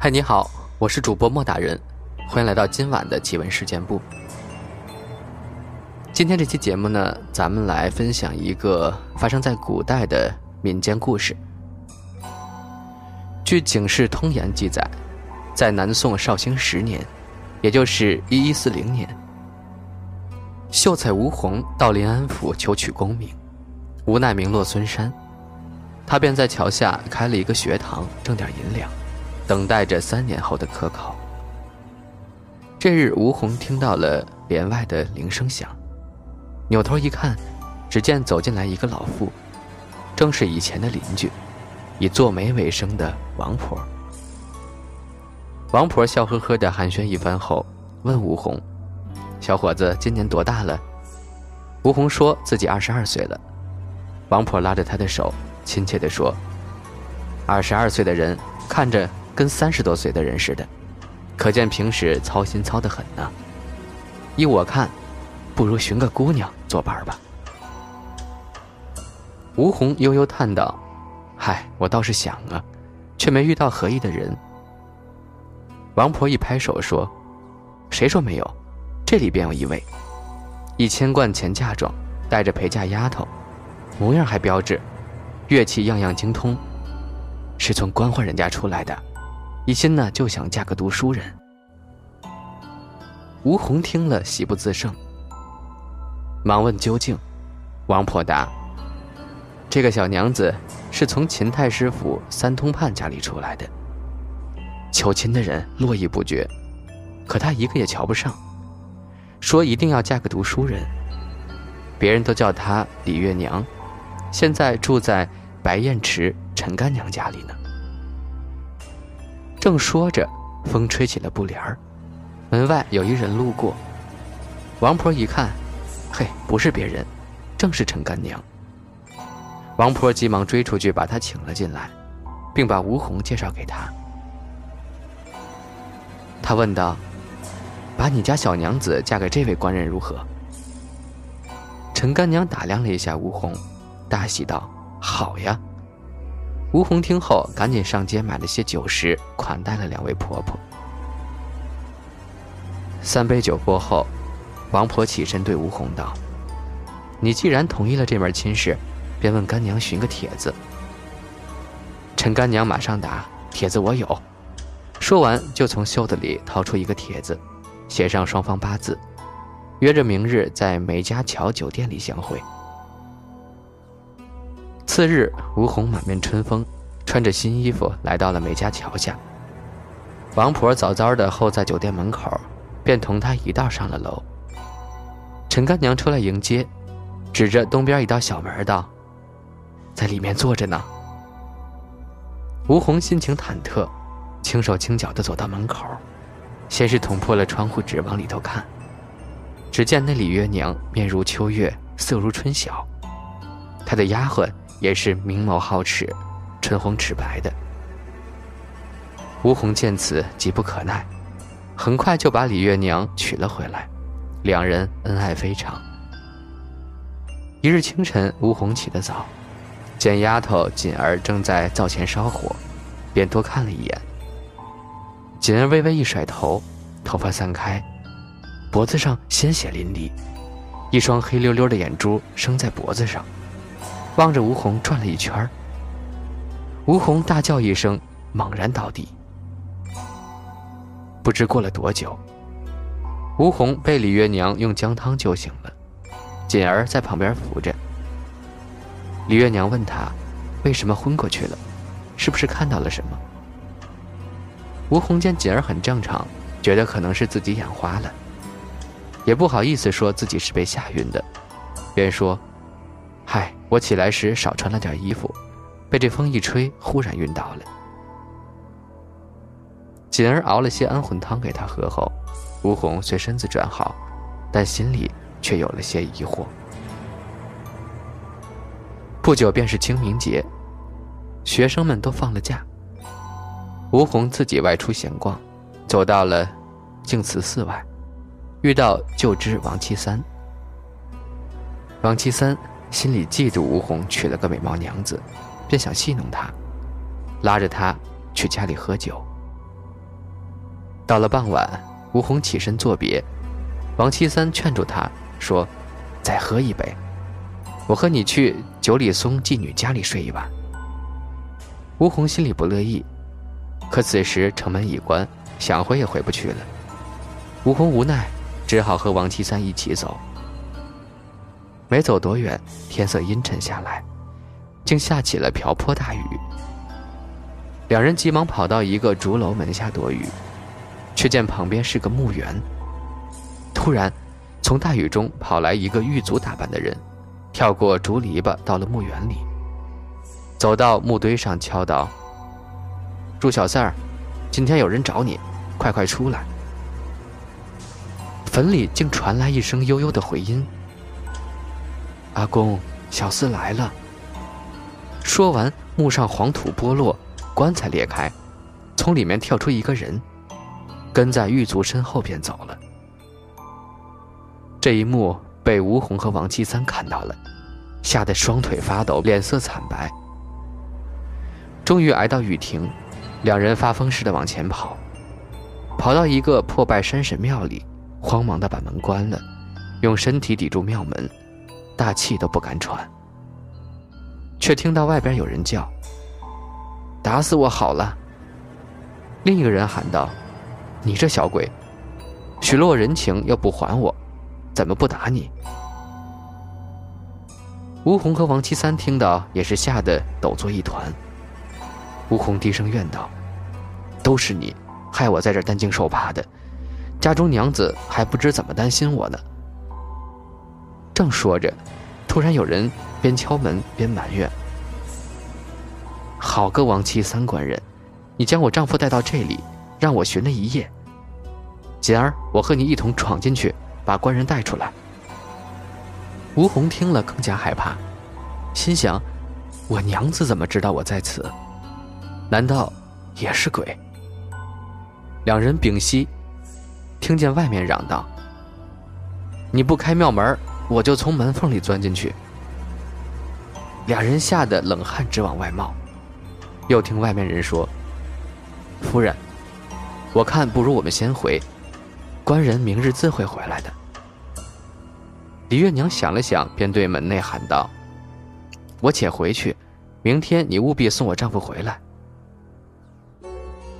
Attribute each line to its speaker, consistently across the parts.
Speaker 1: 嗨，你好，我是主播莫大人，欢迎来到今晚的奇闻事件部。今天这期节目呢，咱们来分享一个发生在古代的民间故事。据《警世通言》记载，在南宋绍兴十年，也就是一一四零年，秀才吴宏到临安府求取功名，无奈名落孙山，他便在桥下开了一个学堂，挣点银两，等待着三年后的科考。这日，吴宏听到了帘外的铃声响。扭头一看，只见走进来一个老妇，正是以前的邻居，以做媒为生的王婆。王婆笑呵呵的寒暄一番后，问吴红：“小伙子今年多大了？”吴红说自己二十二岁了。王婆拉着他的手，亲切地说：“二十二岁的人看着跟三十多岁的人似的，可见平时操心操得很呢。依我看。”不如寻个姑娘作伴吧。吴红悠悠叹道：“嗨，我倒是想啊，却没遇到合意的人。”王婆一拍手说：“谁说没有？这里便有一位，一千贯钱嫁妆，带着陪嫁丫头，模样还标致，乐器样样精通，是从官宦人家出来的，一心呢就想嫁个读书人。”吴红听了，喜不自胜。忙问究竟，王婆答：“这个小娘子是从秦太师府三通判家里出来的，求亲的人络绎不绝，可她一个也瞧不上，说一定要嫁个读书人。别人都叫她李月娘，现在住在白燕池陈干娘家里呢。”正说着，风吹起了布帘儿，门外有一人路过，王婆一看。嘿，不是别人，正是陈干娘。王婆急忙追出去，把她请了进来，并把吴红介绍给他。他问道：“把你家小娘子嫁给这位官人如何？”陈干娘打量了一下吴红，大喜道：“好呀！”吴红听后，赶紧上街买了些酒食，款待了两位婆婆。三杯酒过后。王婆起身对吴红道：“你既然同意了这门亲事，便问干娘寻个帖子。”陈干娘马上答：“帖子我有。”说完就从袖子里掏出一个帖子，写上双方八字，约着明日在梅家桥酒店里相会。次日，吴红满面春风，穿着新衣服来到了梅家桥下。王婆早早的候在酒店门口，便同他一道上了楼。陈干娘出来迎接，指着东边一道小门道：“在里面坐着呢。”吴红心情忐忑，轻手轻脚地走到门口，先是捅破了窗户纸往里头看。只见那李月娘面如秋月，色如春晓，她的丫鬟也是明眸皓齿，唇红齿白的。吴红见此急不可耐，很快就把李月娘娶了回来。两人恩爱非常。一日清晨，吴红起得早，见丫头锦儿正在灶前烧火，便多看了一眼。锦儿微微一甩头，头发散开，脖子上鲜血淋漓，一双黑溜溜的眼珠生在脖子上，望着吴红转了一圈吴红大叫一声，猛然倒地。不知过了多久。吴红被李月娘用姜汤救醒了，锦儿在旁边扶着。李月娘问他：“为什么昏过去了？是不是看到了什么？”吴红见锦儿很正常，觉得可能是自己眼花了，也不好意思说自己是被吓晕的，便说：“嗨，我起来时少穿了点衣服，被这风一吹，忽然晕倒了。”锦儿熬了些安魂汤给他喝后。吴红虽身子转好，但心里却有了些疑惑。不久便是清明节，学生们都放了假。吴红自己外出闲逛，走到了净慈寺外，遇到旧知王七三。王七三心里嫉妒吴红娶了个美貌娘子，便想戏弄她，拉着她去家里喝酒。到了傍晚，吴红起身作别，王七三劝住他说：“再喝一杯，我和你去九里松妓女家里睡一晚。”吴红心里不乐意，可此时城门已关，想回也回不去了。吴红无奈，只好和王七三一起走。没走多远，天色阴沉下来，竟下起了瓢泼大雨。两人急忙跑到一个竹楼门下躲雨，却见旁边是个墓园。突然，从大雨中跑来一个狱卒打扮的人，跳过竹篱笆，到了墓园里，走到墓堆上敲道：“祝小四儿，今天有人找你，快快出来。”坟里竟传来一声悠悠的回音。阿公，小厮来了。说完，墓上黄土剥落，棺材裂开，从里面跳出一个人，跟在狱卒身后便走了。这一幕被吴红和王七三看到了，吓得双腿发抖，脸色惨白。终于挨到雨停，两人发疯似的往前跑，跑到一个破败山神庙里，慌忙的把门关了，用身体抵住庙门。大气都不敢喘，却听到外边有人叫：“打死我好了！”另一个人喊道：“你这小鬼，许了我人情又不还我，怎么不打你？”吴红和王七三听到也是吓得抖作一团。吴红低声怨道：“都是你，害我在这担惊受怕的，家中娘子还不知怎么担心我呢。”正说着，突然有人边敲门边埋怨：“好个王七三官人，你将我丈夫带到这里，让我寻了一夜。锦儿，我和你一同闯进去，把官人带出来。”吴红听了更加害怕，心想：“我娘子怎么知道我在此？难道也是鬼？”两人屏息，听见外面嚷道：“你不开庙门！”我就从门缝里钻进去，俩人吓得冷汗直往外冒。又听外面人说：“夫人，我看不如我们先回，官人明日自会回来的。”李月娘想了想，便对门内喊道：“我且回去，明天你务必送我丈夫回来。”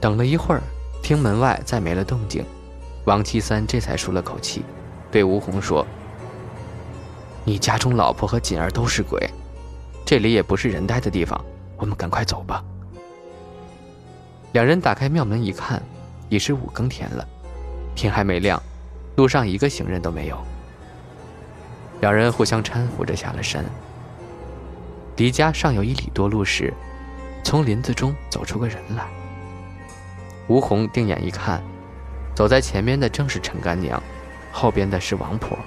Speaker 1: 等了一会儿，听门外再没了动静，王七三这才舒了口气，对吴红说。你家中老婆和锦儿都是鬼，这里也不是人待的地方，我们赶快走吧。两人打开庙门一看，已是五更天了，天还没亮，路上一个行人都没有。两人互相搀扶着下了山。离家尚有一里多路时，从林子中走出个人来。吴红定眼一看，走在前面的正是陈干娘，后边的是王婆。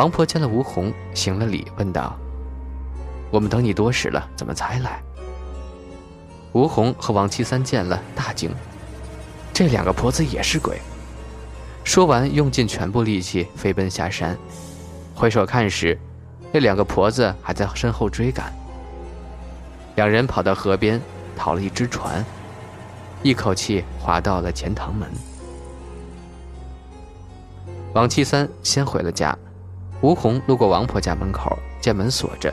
Speaker 1: 王婆见了吴红，行了礼，问道：“我们等你多时了，怎么才来？”吴红和王七三见了，大惊：“这两个婆子也是鬼！”说完，用尽全部力气飞奔下山。回首看时，那两个婆子还在身后追赶。两人跑到河边，讨了一只船，一口气划到了钱塘门。王七三先回了家。吴红路过王婆家门口，见门锁着，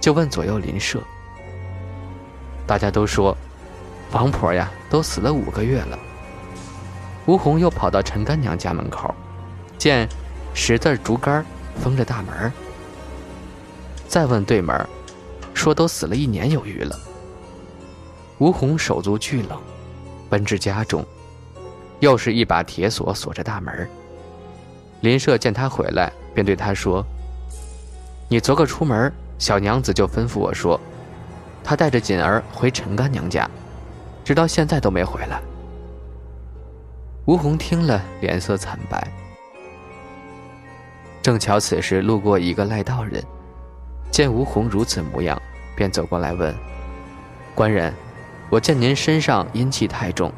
Speaker 1: 就问左右邻舍。大家都说，王婆呀，都死了五个月了。吴红又跑到陈干娘家门口，见十字竹竿封着大门。再问对门，说都死了一年有余了。吴红手足俱冷，奔至家中，又是一把铁锁锁着大门。林舍见他回来。便对他说：“你昨个出门，小娘子就吩咐我说，她带着锦儿回陈干娘家，直到现在都没回来。”吴红听了，脸色惨白。正巧此时路过一个赖道人，见吴红如此模样，便走过来问：“官人，我见您身上阴气太重，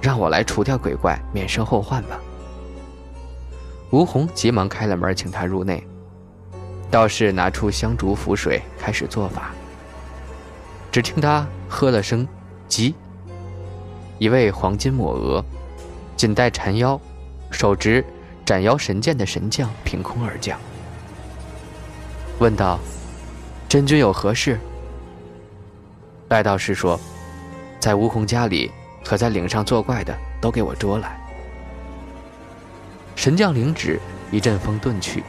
Speaker 1: 让我来除掉鬼怪，免生后患吧。”吴红急忙开了门，请他入内。道士拿出香烛符水，开始做法。只听他喝了声“急”，一位黄金抹额、仅带缠腰、手执斩妖神剑的神将凭空而降，问道：“真君有何事？”赖道士说：“在吴红家里和在岭上作怪的，都给我捉来。”神将领旨，一阵风遁去，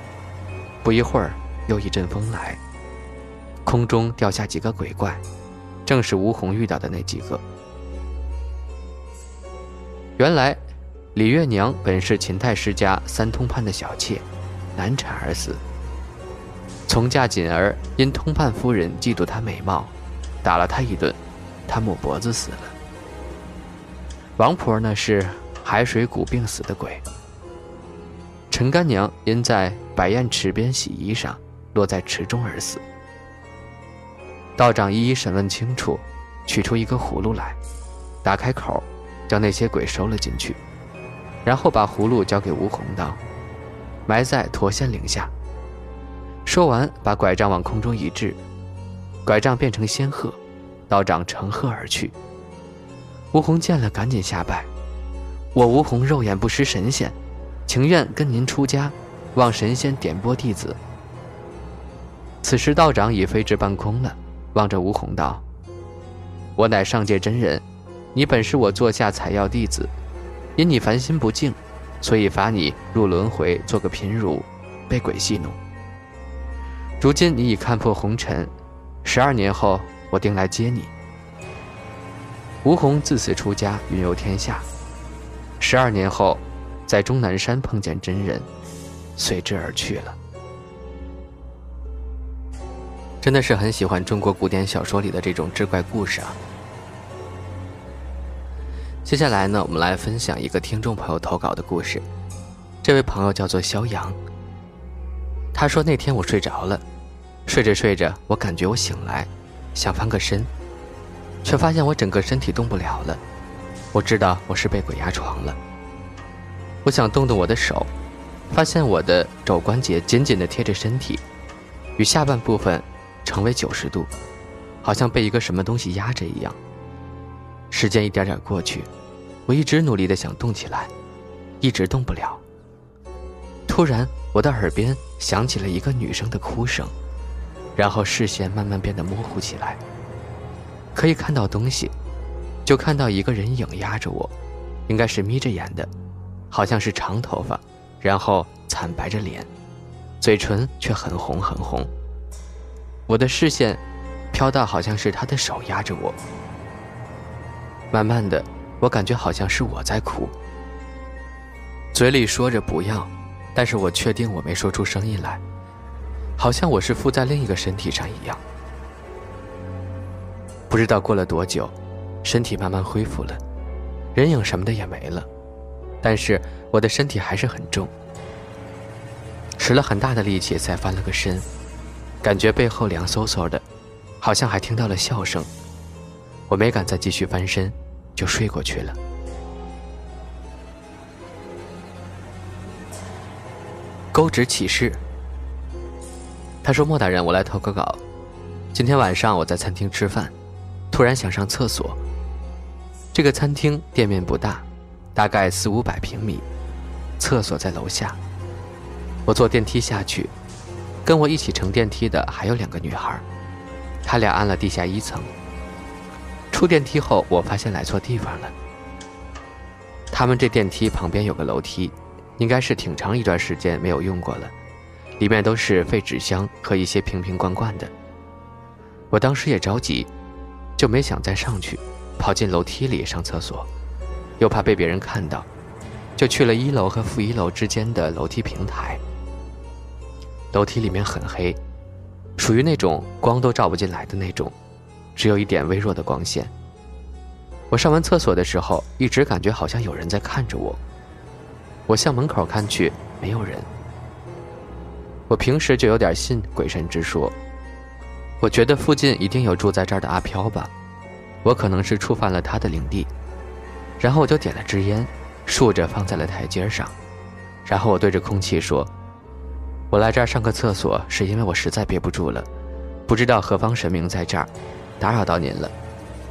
Speaker 1: 不一会儿又一阵风来，空中掉下几个鬼怪，正是吴红遇到的那几个。原来，李月娘本是秦太师家三通判的小妾，难产而死。从嫁锦儿因通判夫人嫉妒她美貌。打了她一顿，她抹脖子死了。王婆呢是海水谷病死的鬼。陈干娘因在百堰池边洗衣裳，落在池中而死。道长一一审问清楚，取出一个葫芦来，打开口，将那些鬼收了进去，然后把葫芦交给吴红道：“埋在驼仙岭下。”说完，把拐杖往空中一掷。拐杖变成仙鹤，道长乘鹤而去。吴红见了，赶紧下拜：“我吴红肉眼不识神仙，情愿跟您出家，望神仙点拨弟子。”此时道长已飞至半空了，望着吴红道：“我乃上界真人，你本是我座下采药弟子，因你凡心不净，所以罚你入轮回做个贫儒，被鬼戏弄。如今你已看破红尘。”十二年后，我定来接你。吴红自此出家，云游天下。十二年后，在终南山碰见真人，随之而去了。真的是很喜欢中国古典小说里的这种志怪故事啊。接下来呢，我们来分享一个听众朋友投稿的故事。这位朋友叫做肖阳。他说那天我睡着了。睡着睡着，我感觉我醒来，想翻个身，却发现我整个身体动不了了。我知道我是被鬼压床了。我想动动我的手，发现我的肘关节紧紧地贴着身体，与下半部分成为九十度，好像被一个什么东西压着一样。时间一点点过去，我一直努力地想动起来，一直动不了。突然，我的耳边响起了一个女生的哭声。然后视线慢慢变得模糊起来，可以看到东西，就看到一个人影压着我，应该是眯着眼的，好像是长头发，然后惨白着脸，嘴唇却很红很红。我的视线飘到好像是他的手压着我，慢慢的，我感觉好像是我在哭，嘴里说着不要，但是我确定我没说出声音来。好像我是附在另一个身体上一样，不知道过了多久，身体慢慢恢复了，人影什么的也没了，但是我的身体还是很重，使了很大的力气才翻了个身，感觉背后凉飕飕的，好像还听到了笑声，我没敢再继续翻身，就睡过去了。勾指启示。他说：“莫大人，我来投个稿。今天晚上我在餐厅吃饭，突然想上厕所。这个餐厅店面不大，大概四五百平米，厕所在楼下。我坐电梯下去，跟我一起乘电梯的还有两个女孩，她俩按了地下一层。出电梯后，我发现来错地方了。他们这电梯旁边有个楼梯，应该是挺长一段时间没有用过了。”里面都是废纸箱和一些瓶瓶罐罐的。我当时也着急，就没想再上去，跑进楼梯里上厕所，又怕被别人看到，就去了一楼和负一楼之间的楼梯平台。楼梯里面很黑，属于那种光都照不进来的那种，只有一点微弱的光线。我上完厕所的时候，一直感觉好像有人在看着我。我向门口看去，没有人。我平时就有点信鬼神之说，我觉得附近一定有住在这儿的阿飘吧，我可能是触犯了他的领地，然后我就点了支烟，竖着放在了台阶上，然后我对着空气说：“我来这儿上个厕所，是因为我实在憋不住了。不知道何方神明在这儿，打扰到您了。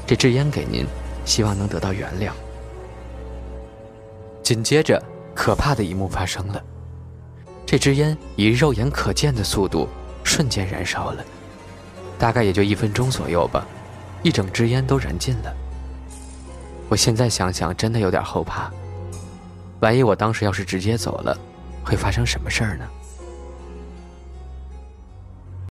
Speaker 1: 这支烟给您，希望能得到原谅。”紧接着，可怕的一幕发生了。这支烟以肉眼可见的速度瞬间燃烧了，大概也就一分钟左右吧，一整支烟都燃尽了。我现在想想，真的有点后怕。万一我当时要是直接走了，会发生什么事儿呢？